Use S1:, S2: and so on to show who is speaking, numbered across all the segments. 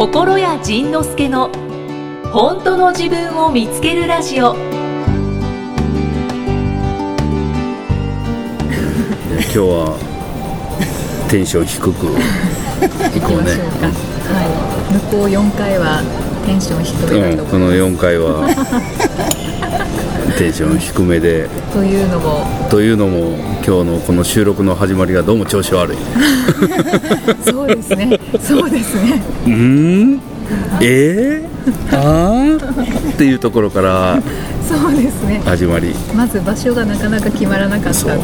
S1: 心谷仁之助の本当の自分を見つけるラジオ。
S2: 今日はテンション低く。行こうね。
S3: はい、向こう4回はテンション低めだと
S2: うん、この4回はテンション低めで。
S3: というのも。
S2: というのも今日のこの収録の始まりがどうも調子悪い。
S3: そうですね。そうですね。
S2: うーん？え？ー、あ？ーっていうところから
S3: そうですね。
S2: 始まり。
S3: まず場所がなかなか決まらなかった。
S2: 今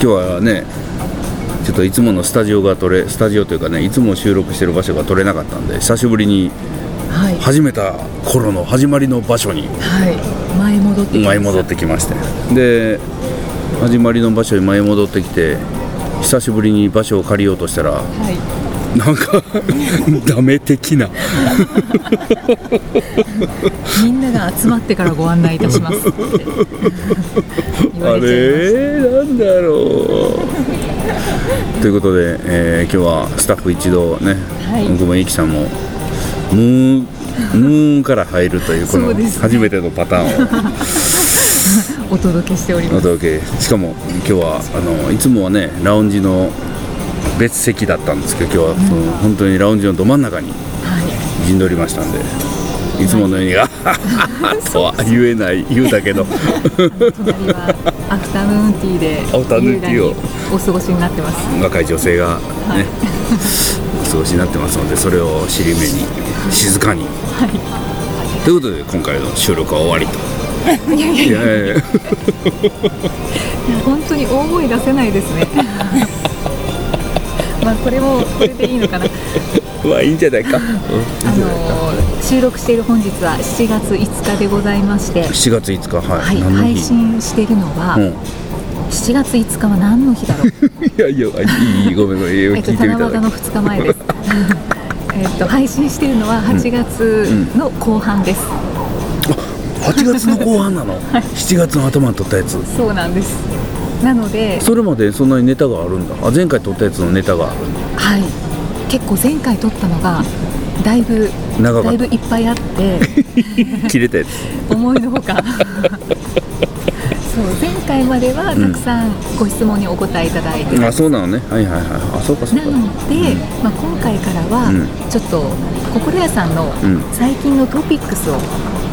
S2: 日はねちょっといつものスタジオが取れスタジオというかねいつも収録してる場所が取れなかったんで久しぶりに
S3: はい、
S2: 始めた頃の始まりの場所に
S3: はい、前戻ってきました。
S2: 前戻ってきまして。で始まりの場所に前戻ってきて久しぶりに場所を借りようとしたら
S3: はい。
S2: なんか ダメ的な。
S3: みんなが集まってからご案内いたします
S2: あ
S3: れ？
S2: なんだろう。ということで、えー今日はスタッフ一同ね、
S3: はい。
S2: ごめんいきさんもムーンムーンから入るというこの初めてのパターンを。
S3: た お届けしており
S2: お
S3: ます。
S2: 届け。しかも今日はあのいつもはねラウンジの別席だったんですけど今日はその、本当にラウンジのど真ん中に
S3: はい。
S2: 陣取りましたんでいつものように「あははは 」とは言えない言うだけど。
S3: 隣はアフタヌーンティーで
S2: アフタヌーンティーを。
S3: 優雅にお過ごしになってます。
S2: 若い女性がね、お過ごしになってますのでそれを尻目に静かに、ということで今回の収録は終わりと。いやいやいや。
S3: いや本当に大声出せないですね。まあこれもこれでいいのかな。
S2: まあいいんじゃないか、
S3: あの収録している本日は7月5日でございまして、
S2: 7月5日はい、
S3: はい、配信しているのは、
S2: うん。
S3: 7月5日は何の日だろう？
S2: いやいやいいいいごめんごめん。
S3: えっと
S2: 聞いてみただ
S3: 七夕の2日前ですえっと配信しているのは8月の後半です、
S2: け8月の後半なの、7月の頭に撮ったやつ。
S3: そうなんです。なので
S2: それまでそんなにネタがあるんだ。あ前回撮ったやつのネタが
S3: はい。結構前回撮ったのがだいぶ
S2: 長かった。
S3: だいぶいっぱいあって。
S2: 切れたやつ。
S3: 思いのほかそう前回まではたくさんご質問にお答えいただいて、
S2: あそうなのね。はいはいはい。あそうかそうか。
S3: なので、まあ、今回からは
S2: うん。
S3: ちょっと心屋さんの
S2: うん。
S3: 最近のトピックスを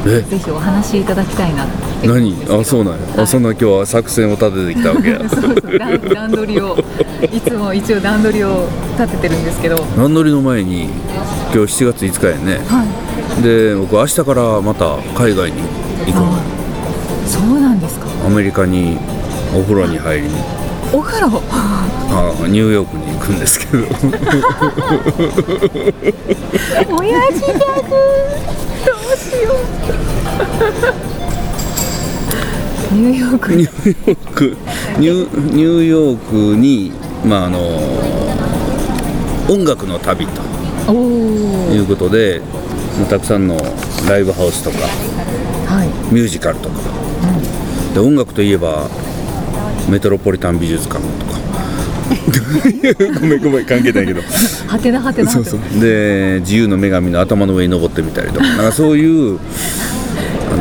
S2: え？
S3: ぜひお話しいただきたいなって
S2: 何？あそうなんや、
S3: はい。
S2: あそんな今日は作戦を立ててきたわけや。
S3: そうそう段段取りをいつも一応段取りを立ててるんですけど、
S2: 何乗りの前に今日7月5日やね。
S3: はい、
S2: で僕明日からまた海外に行く
S3: そうなんですか
S2: アメリカにお風呂に入りに。
S3: お風呂？
S2: あニューヨークに行くんですけど。
S3: 親父ギャグ。どうしよう。ニューヨーク。
S2: ニューヨーク。ニューヨークにまああの音楽の旅ということでまあたくさんのライブハウスとか
S3: はい。
S2: ミュージカルとか、で音楽といえばメトロポリタン美術館とか。ごめんごめん関係ないけど。
S3: はてなはてな
S2: そうそう。で自由の女神の頭の上に登ってみたりとか。なんかそういう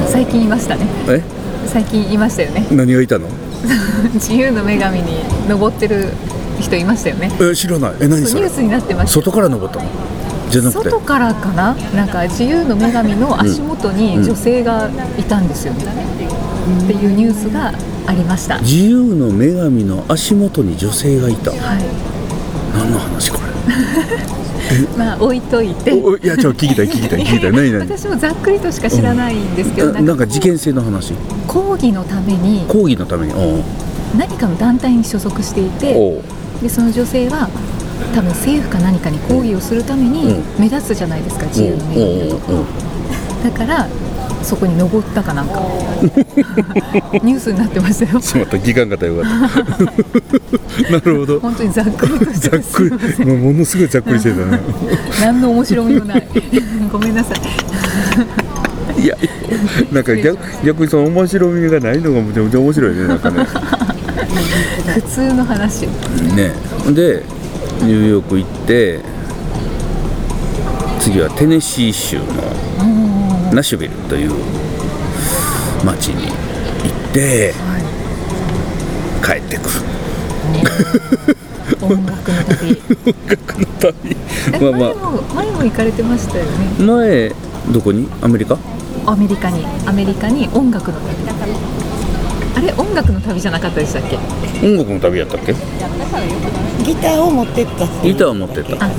S3: 最近いましたね。
S2: え？
S3: 最近いましたよね。
S2: 何がいたの？
S3: 自由の女神に登ってる人いましたよね。
S2: え知らない。え何それ？
S3: ニュースになってました
S2: 外から登ったの？じゃなくて？
S3: 外からかな？なんか自由の女神の足元に女性がいたんですよね、っていうニュースがありました、はい、
S2: 自由の女神の足元に女性がいた。何の話こ
S3: まあ置いといて。
S2: いやちょっと聞きたい聞きたい聞きたい。何何？
S3: 私もざっくりとしか知らないんですけど、
S2: ななんか事件性の話？
S3: 講義のために。
S2: 講義のために。
S3: 何かの団体に所属していてでその女性は多分政府か何かに抗議をするために
S2: うん。
S3: 目立つじゃないですか自由の女神だからそこに登ったかなんか。ニュースになってましたよ。
S2: しまった聞かんかったらよかった。なるほど。
S3: 本当にざっくり
S2: ざっくり。もうものすごいざっくりしてたね。
S3: 何の面白みもない。ごめんなさい。
S2: いやなんか逆逆にその面白みがないのがめちゃめちゃ面白いねなんかね。
S3: 普通の話。
S2: ね。でニューヨーク行って
S4: 次はテネシー州のナッシュビルという町に行って帰ってくる。
S3: 音楽の旅。
S4: 音楽の旅。
S3: え
S4: まあま
S3: 前も前も行かれてましたよね。
S4: あ前どこに？アメリカ？
S3: アメリカに。アメリカに音楽の旅。あれ音楽の旅じゃなかったでしたっけ？
S4: 音楽の旅やったっけ？
S5: ギターを持ってった
S4: ギターを持ってった。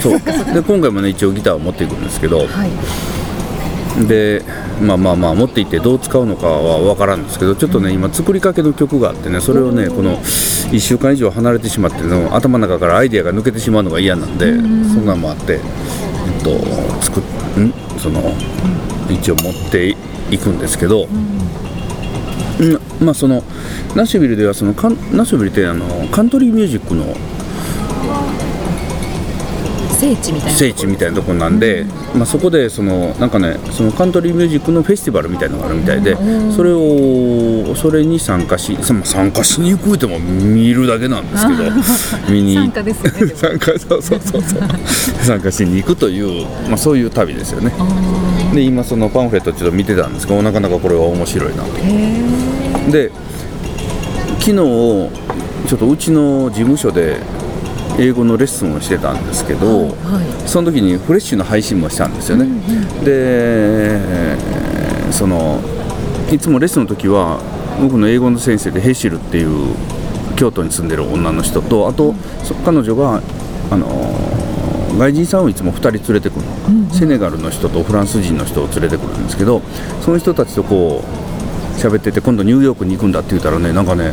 S4: そう。で今回もね一応ギターを持っていくんですけど
S3: はい
S4: でまあまあまあ持って行ってどう使うのかは分からんですけどちょっとね今作りかけの曲があってねそれをねこの1週間以上離れてしまっての頭の中からアイデアが抜けてしまうのが嫌なんでそんなんもあってえっと作っん？その一応持っていくんですけど、うん。まあそのナッシュビルではそのナッシュビルってあのカントリーミュージックの
S3: 聖地みたいな
S4: 聖地みたいなところなんで、まあ、そこでそのなんかねそのカントリーミュージックのフェスティバルみたいなのがあるみたいで、それをそれに参加しその参加しに行くっても見るだけなんですけど 見に。
S3: 参加ですよね
S4: 参加そうそうそう。そ う参加しに行くという、まあ、そういう旅ですよね。で今そのパンフレットちょっと見てたんですけどなかなかこれは面白いなと。で昨日ちょっとうちの事務所で英語のレッスンをしてたんですけど、
S3: はい。
S4: その時にフレッシュの配信もしたんですよね、でそのいつもレッスンの時は僕の英語の先生でヘシルっていう京都に住んでる女の人とあと、そ彼女があの外人さんをいつも2人連れてくるの、セネガルの人とフランス人の人を連れてくるんですけどその人たちとこう喋ってて今度ニューヨークに行くんだって言ったらねなんかね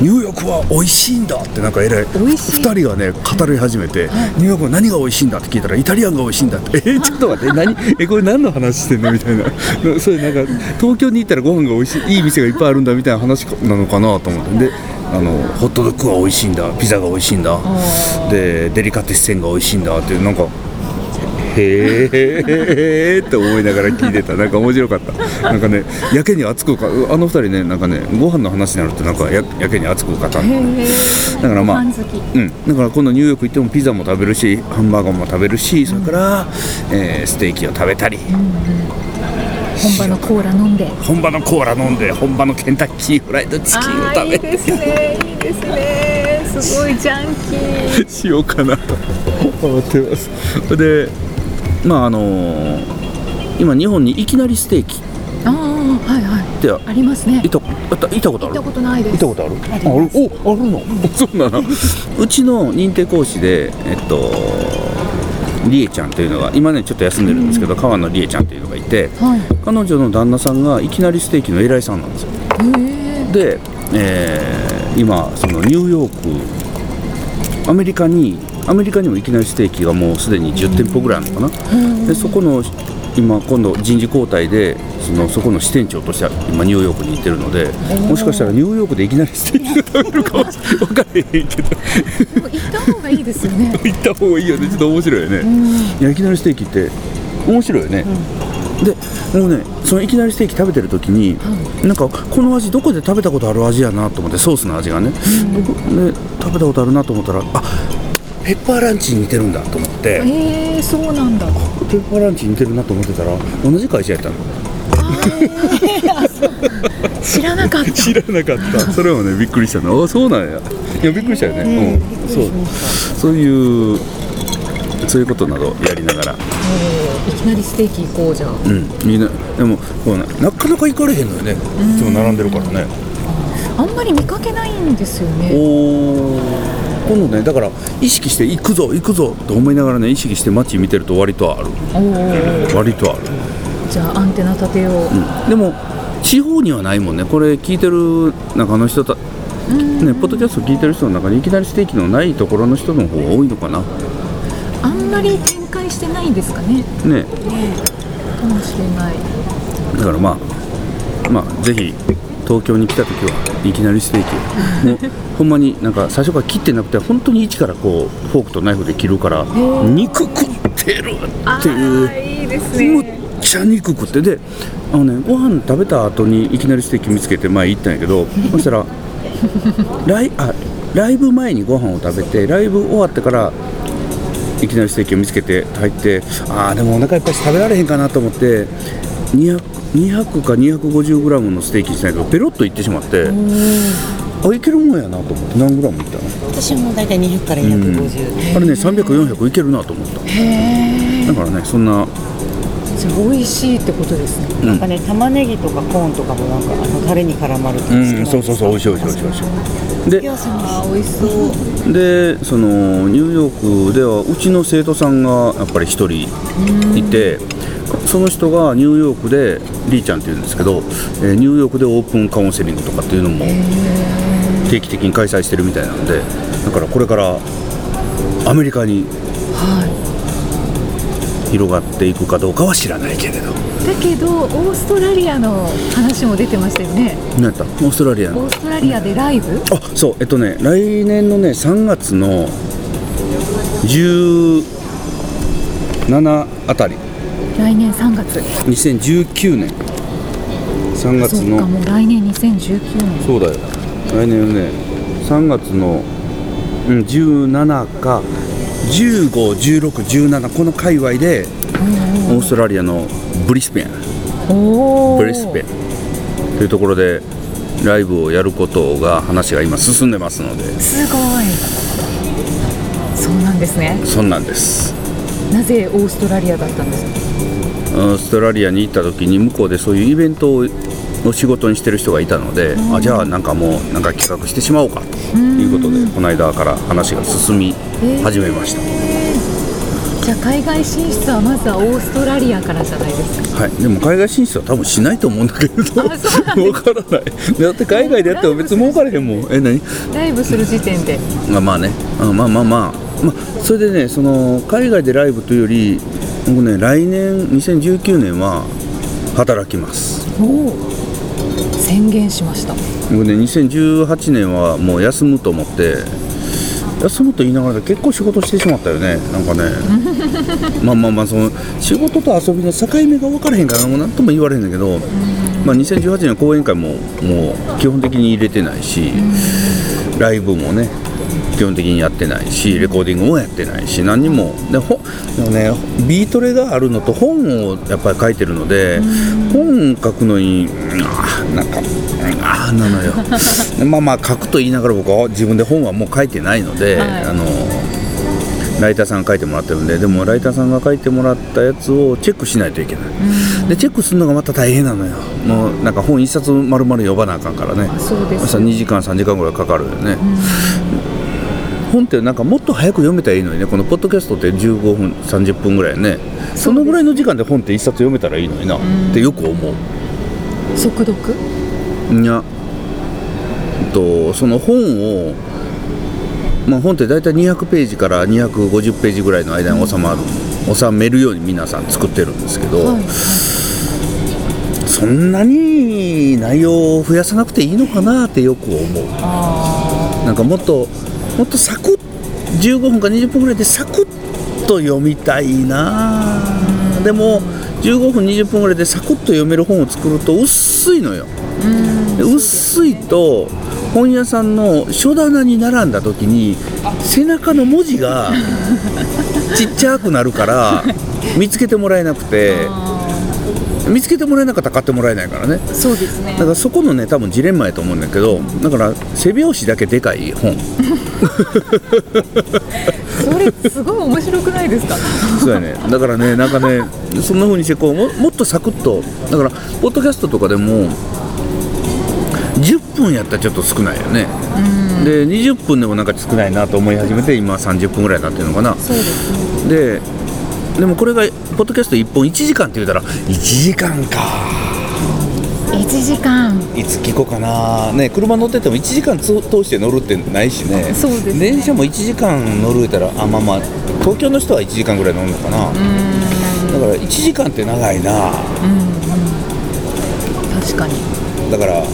S4: ニューヨークは美味しいんだってなんかえらい。
S3: 美味しい。
S4: 2人がね語り始めて、ニューヨークは何が美味しいんだって聞いたらイタリアンが美味しいんだってえちょっと待って何？えこれ何の話してんの？みたいな。それなんか東京に行ったらご飯が美味しいいい店がいっぱいあるんだみたいな話なのかなと思って。であのホットドッグが美味しいんだ。ピザが美味しいんだ。でデリカテッセンが美味しいんだってなんかへえって思いながら聞いてた。なんか面白かった。なんかねやけに熱くかあの二人ねなんかねご飯の話になるとなんかややけに熱く語るのだからまあうん、だから今度ニューヨーク行ってもピザも食べるしハンバーガーも食べるしそれから、えーステーキを食べたり。
S3: 本場のコーラ飲んで。
S4: 本場のコーラ飲んで本場のケンタッキーフライドチキンを食べ
S3: いいですねいいですね。すごいジャンキー。
S4: しようかなと思ってます。でまああのー今日本にいきなりステーキっ
S3: ああはいはい。
S4: て
S3: ありますね。
S4: いたあったいたことある？
S3: 行ったことないです。
S4: 見たことある？ある？おあるの？そうなの。うちの認定講師でえっとりえちゃんというのが今ねちょっと休んでるんですけど川野りえちゃんというのがいて
S3: はい。
S4: 彼女の旦那さんがいきなりステーキの偉いさんなんですよ。で、えー今そのニューヨークアメリカにアメリカにもいきなりステーキがもうすでに10店舗ぐらいあるのかな。でそこの今今度人事交代でそのそこの支店長として今ニューヨークに行ってるのでもしかしたらニューヨークでいきなりステーキを食べるかも分からへんけど。
S3: でも行った方がいいですよね。
S4: 行った方がいいよね。ちょっと面白いよね、いやいきなりステーキって面白いよね、でもうねそのいきなりステーキ食べてる時に、なんかこの味どこで食べたことある味やなと思ってソースの味がね,、僕ね食べたことあるなと思ったらあペッパーランチに似てるんだと思って、
S3: えー、そうなんだ。
S4: ペッパーランチに似てるなと思ってたら同じ会社やったの。
S3: 知らなかった。
S4: 知らなかった。それはねびっくりしたの。あそうなんや。いやびっくりしたよね、うん、そう。そういうそういうことなどやりながら。
S3: いきなりステーキ行こうじゃあ
S4: うん。みんなでもこう、ね、なかなか行かれへんのよね。いつも並んでるからね。
S3: あんまり見かけないんですよ
S4: お
S3: ね。
S4: お今度ねだから意識して行くぞ行くぞと思いながらね意識して街見てると割とある。割とある、
S3: じゃあアンテナ立てよう、
S4: うん、でも地方にはないもんね。これ聞いてる中の人たね、ポッドキャスト聞いてる人の中にいきなりステーキのないところの人の方が多いのかな。
S3: あんまり展開してないんですかね。
S4: ね。
S3: かもしれない。
S4: だからまあまあぜひ東京に来た時はいきなりステーキを。ほんまになんか最初から切ってなくて本当に一からこうフォークとナイフで切るから肉食ってるっていう。
S3: いいです
S4: むっちゃ肉食ってであのねご飯食べた後にいきなりステーキ見つけて前行ったんやけど そしたらライあライブ前にご飯を食べてライブ終わってからいきなりステーキを見つけて入ってああでもお腹いっぱいし食べられへんかなと思って200 200か 250g のステーキにしないとペロッといってしまってあいけるもんやなと思って何グラムいったの？
S5: 私も大体200から
S4: うん。
S5: 250、
S4: あれね300400いけるなと思った。だからねそんな
S3: じゃあ美味しいってことですね。
S5: なんかね玉ねぎとかコーンとかもなんかあのタレに絡まる
S4: うんそうそうそう美味しい美味しい美味しい。で
S3: あー美味しそう。
S4: でそのニューヨークではうちの生徒さんがやっぱり一人いてその人がニューヨークでリーちゃんっていうんですけど、えーニューヨークでオープンカウンセリングとかっていうのも定期的に開催してるみたいなんでだからこれからアメリカに広がっていくかどうかは知らないけれど。
S3: だけどオーストラリアの話も出てましたよね。
S4: 何やった？オーストラリアの。
S3: オーストラリアでライブ？
S4: あそう。えっとね来年のね3月の17あたり。
S3: 来年3月。
S4: 2019年。3月
S3: そうか
S4: の
S3: もう来年2019年。
S4: そうだよ。来年のね3月の、うん、17か151617この界隈でオーストラリアのブリスベン。ブリスベン。というところでライブをやることが話が今進んでますので。す
S3: ごい。そうなんですね。
S4: そんなんです。
S3: なぜオーストラリアだったんですか？
S4: オーストラリアに行った時に向こうでそういうイベントをを仕事にしてる人がいたので、あじゃあなんかもうなんか企画してしまおうかということでこの間から話が進み始めました、
S3: じゃあ海外進出はまずはオーストラリアからじゃないですか。
S4: はい、でも海外進出は多分しないと思うんだけれど分か。らない。だって海外でやっても別に儲かれへんもん。え何？
S3: ライブする時点で。
S4: まあまあね。あまあまあまあ。まあそれでねその海外でライブというより僕ね来年2019年は働きます。
S3: おお宣言しました。
S4: 僕ね2018年はもう休むと思って休むと言いながら結構仕事してしまったよね。なんかね まあまあまあその仕事と遊びの境目が分からへんからもう何とも言われへんだけど、まあ、2018年は講演会ももう基本的に入れてないしライブもね基本的にやってないしレコーディングもやってないし何にも。でほでもねビートレがあるのと本をやっぱり書いてるので本書くのになんかうんあーなのよ。まあまあ書くと言いながら僕は自分で本はもう書いてないので、
S3: はい。
S4: あのライターさんが書いてもらってるんででもライターさんが書いてもらったやつをチェックしないといけない、でチェックするのがまた大変なのよ。もうなんか本一冊丸々読まなあかんからね。
S3: そうです
S4: 朝2時間3時間ぐらいかかるよね、本ってなんかもっと早く読めたらいいのにね。このポッドキャストって15分30分ぐらいね。そのぐらいの時間で本って一冊読めたらいいのにな。ってよく思う。
S3: 速読？
S4: いや。とその本をまあ本って大体200ページから250ページぐらいの間に収まる収めるように皆さん作ってるんですけど、
S3: はい。
S4: そんなに内容を増やさなくていいのかなってよく思う。なんかもっともっとサクッ15分か20分ぐらいでサクッと読みたいな。でも15分20分ぐらいでサクッと読める本を作ると薄いのよ。で薄いと本屋さんの書棚に並んだ時に背中の文字がちっちゃくなるから見つけてもらえなくて見つけてもらえなかったら買ってもらえないからね。
S3: そうですね。
S4: だからそこのね多分ジレンマやと思うんだけどだから背表紙だけでかい本。
S3: それすごい面白くないですか？
S4: そうやね。だからねなんかねそんな風にしてこうももっとサクッとだからポッドキャストとかでも10分やったらちょっと少ないよね。で20分でもなんか少ないなと思い始めて今30分ぐらいになってるのかな。
S3: そうですね。
S4: ででもこれがポッドキャスト1本1時間って言うたら1時間か。
S3: 1時間。
S4: いつ聞こうかな。ね車乗ってても1時間つ通して乗るってないしね。
S3: そうですね。
S4: 電車も1時間乗るたらあまあまあ東京の人は1時間ぐらい乗るのかな。だから1時間って長いな。
S3: 確かに。
S4: だから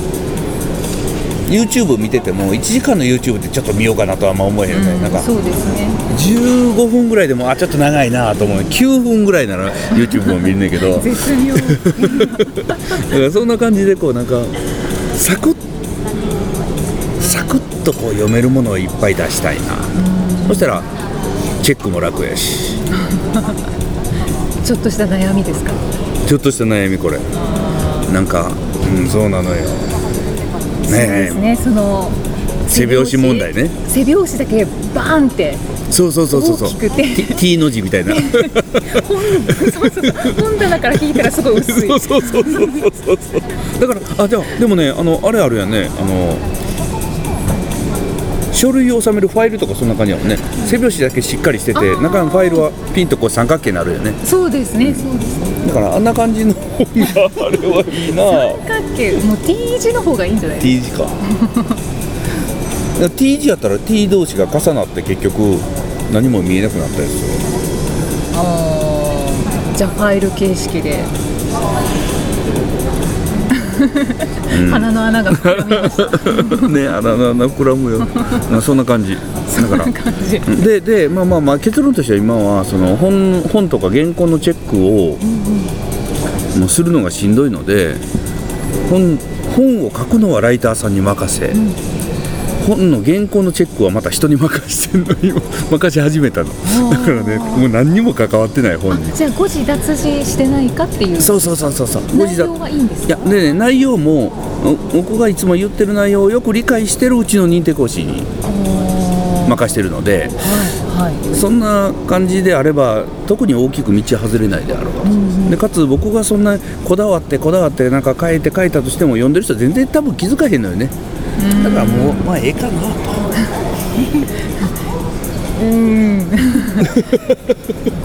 S4: YouTube 見てても1時間の YouTube ってちょっと見ようかなとはあんま思えへんよね、なんか
S3: そうですね。
S4: 15分ぐらいでもあちょっと長いなと思う。9分ぐらいなら YouTube も見るねんけど。
S3: 絶妙。
S4: だからそんな感じでこうなんかサクッサクッとこう読めるものをいっぱい出したいな、そしたらチェックも楽やし。
S3: ちょっとした悩みですか？
S4: ちょっとした悩みこれ。なんかうんそうなのよ
S3: です
S4: ね。
S3: ねその
S4: 背拍子問題ね。
S3: 背拍子だけバーンって。
S4: そうそうそうそうそう。
S3: 大きくて。
S4: T, の字みたいな。
S3: 本そうそう本棚から引いたらすごい薄い。
S4: そうそうそうそうそうそう。だからあじゃあでもねあのあれあるやんね。あの書類を収めるファイルとかそんな感じやもん。ね背拍子だけしっかりしてて中のファイルはピンとこう三角形になるよね。
S3: そうですねそうですね。
S4: だからあんな感じの本があれはいいな。
S3: 三角形もう T 字の方がいいんじゃない？です
S4: T 字か。T 字やったら T 同士が重なって結局何も見えなくなったりする。
S3: かあー。じゃあファイル形式で鼻の穴が膨らみ
S4: ねあらなな膨らむよ。あそんな感じ。だから。ででまあまあまあ結論としては今はその本本とか原稿のチェックを、もうするのがしんどいので本本を書くのはライターさんに任せ、本の原稿のチェックはまた人に任せんの今 任し始めたの。だからねもう何にも関わってない本に。
S3: じゃあ誤字脱字してないかっていう。
S4: そうそうそうそうそう。
S3: 内容はいいんですか？
S4: いやでね内容もお僕がいつも言ってる内容をよく理解してるうちの認定講師に任してるので
S3: はいはい。
S4: そんな感じであれば特に大きく道外れないであろう、でかつ僕がそんなこだわってこだわってなんか書いて書いたとしても読んでる人は全然多分気づかへんのよねだからもうまあええかなと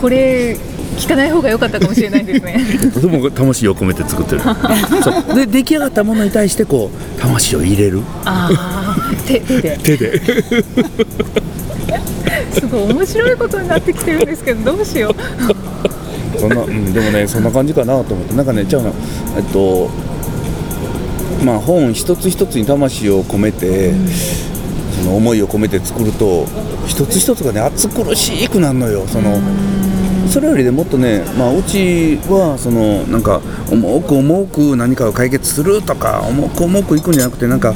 S3: これ聞かない方が良かったかもしれないですね。
S4: でも魂を込めて作ってる。そう。で出来上がったものに対してこう魂を入れる。
S3: ああ手手で。
S4: 手で。
S3: すごい面白いことになってきてるんですけどどうしよう。
S4: そんな、うん、でもねそんな感じかなと思って。なんかねじゃあえっとまあ本一つ一つに魂を込めて、その思いを込めて作ると一つ一つがね暑苦しくなるのよ。そのそれよりでもっとね、まあ、うちはそのなんか重く重く何かを解決するとか重く重くいくんじゃなくてなんか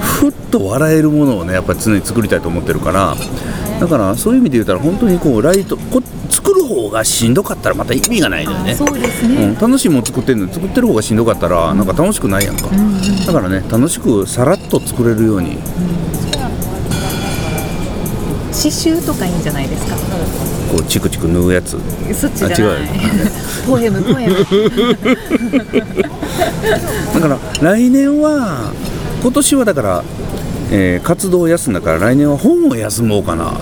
S4: ふっと笑えるものをねやっぱり常に作りたいと思ってるからだからそういう意味で言ったら本当にこうライトこ作る方がしんどかったらまた意味がないのよね。
S3: そうですね、
S4: うん、楽しいもん作ってんのに作ってる方がしんどかったらなんか楽しくないやんか、だからね楽しくさらっと作れるように。
S3: 刺繍とかいいんじゃないですか？
S4: こうチクチク縫うやつ。
S3: そっちじゃない。
S4: あ違う
S3: ポエムポエム。
S4: だから来年は今年はだから、えー活動を休んだから来年は本を休もうかな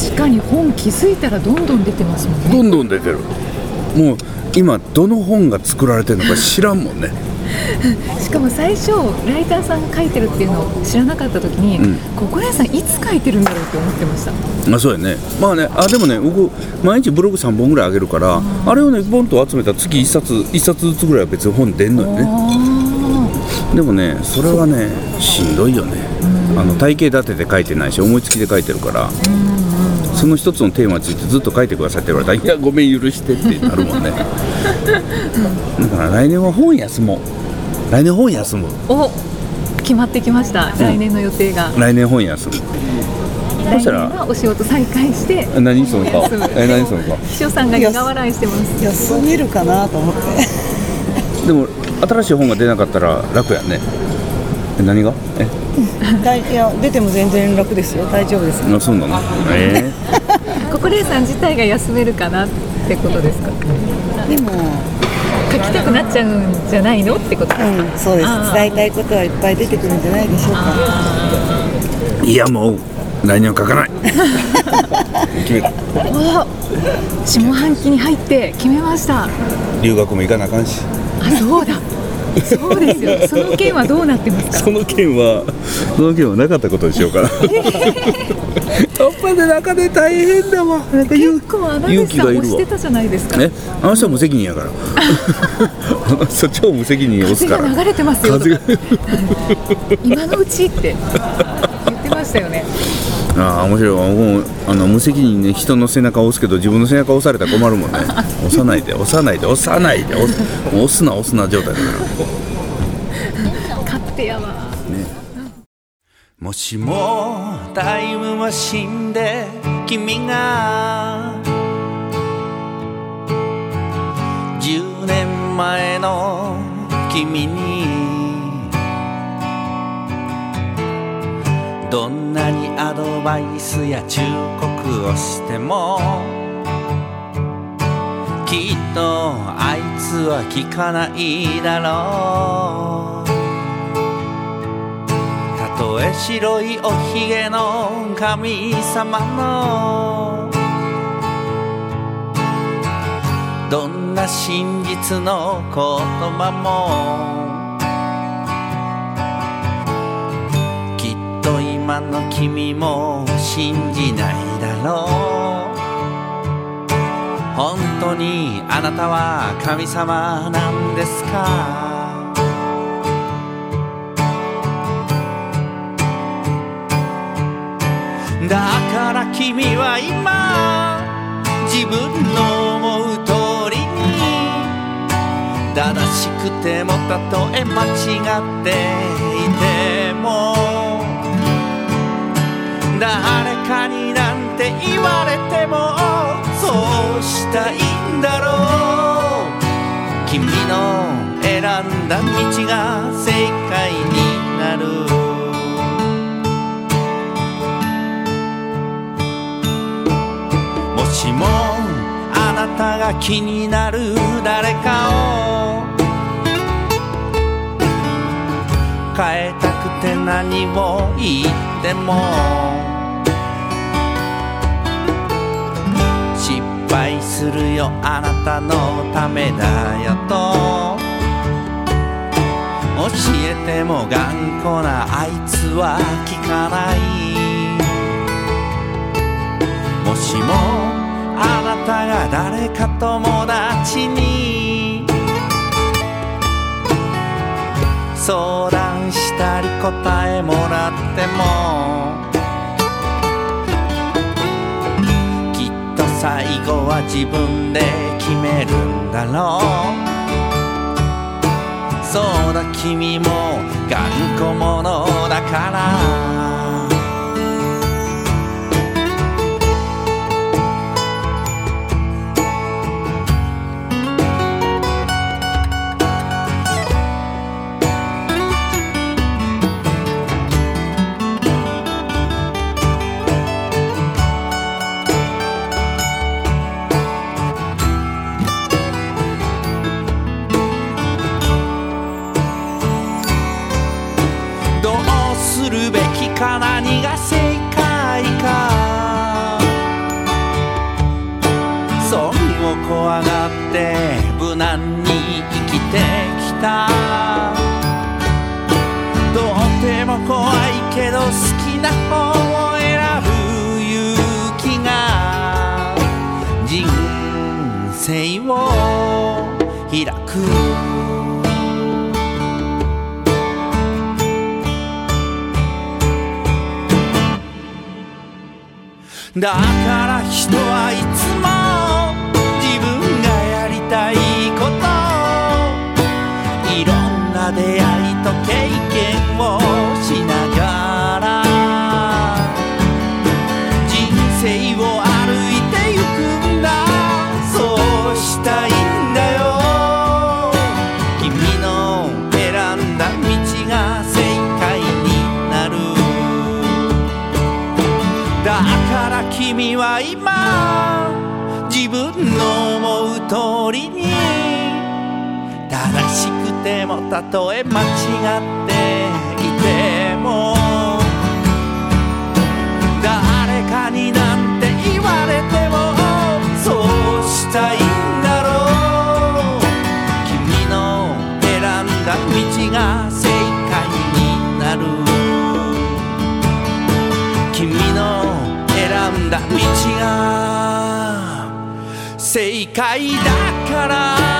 S3: 確かに本気づいたらどんどん出てますもんね。
S4: どんどん出てる。もう今どの本が作られてるのか知らんもんね。
S3: しかも最初ライターさんが書いてるっていうのを知らなかった時に、
S4: うん。
S3: 心屋さんいつ書いてるんだろうって思ってました。
S4: まあそうやね。まあねあでもね僕毎日ブログ3本ぐらい上げるから、あれをねボンと集めたら月1冊1冊ずつぐらいは別に本出んのよね。
S3: あ
S4: でもねそれはねしんどいよね、あの体系立てて書いてないし思いつきで書いてるから、その一つのテーマについてずっと書いてくださいって言われたら「い。やごめん許して」ってなるもんね。だから来年は本休もう。来年本休む
S3: ーお決まってきました、来年の予定が。
S4: 来年本休む
S3: 来年
S4: したら
S3: はお仕事再開して。
S4: え何その顔え何その顔
S3: 秘書さんが苦笑いしてます。
S5: 休めるかなと思って。
S4: でも新しい本が出なかったら楽やねえ何が？え？
S5: だ いいや出ても全然楽ですよ。大丈夫です
S4: あそうなの？え？
S3: 心屋さん自体が休めるかなってことですか？
S5: でも
S3: 書きたくなっちゃうんじゃないのってこと？ですか、
S5: うんそうです。
S3: あー。
S5: 伝えたいことはいっぱい出てくるんじゃないでしょうか。
S4: えいやもう来年は書かない。決めた。
S3: お。下半期に入って決めました。あ
S4: 留学も行かなあかんし。
S3: そうだそうですよ。その件はどうなってますか？
S4: その件はその件はなかったことにしようかな やっぱね中で大変だわ。なんか
S3: 結構アナウンサー押してたじゃないですか。
S4: ね。あの人は無責任やから。あの人超無責任に押すから。
S3: 風が流れてますよ。と
S4: 風
S3: か
S4: が
S3: 今のうちって言ってましたよね。
S4: ああ面白いわ。もうあの無責任にね人の背中を押すけど自分の背中を押されたら困るもんね。押さないで押さないで押さないで。押すな押すな状態だから
S3: 勝手やわ
S2: もしもタイムマシンで君が10年前の君にどんなにアドバイスや忠告をしてもきっとあいつは聞かないだろう。とえ白いおひげの神様の。どんな真実の言葉も。きっと今の君も信じないだろう。本当にあなたは神様なんですか？だから君は今自分の思う通りに正しくてもたとえ間違っていても誰かになんて言われてもそうしたいんだろう。君の選んだ道が正解になる。しもあなたが気になる誰かを変えたくて何を言っても失敗するよあなたのためだよと。教えても頑固なあいつは聞かない。もしもあなたが誰か友達に相談したり答えもらってもきっと最後は自分で決めるんだろう。そうだ君も頑固者だから。だから人はいつもたとえ間違っていても誰かになんて言われてもそうしたいんだろう。君の選んだ道が正解になる。君の選んだ道が正解だから。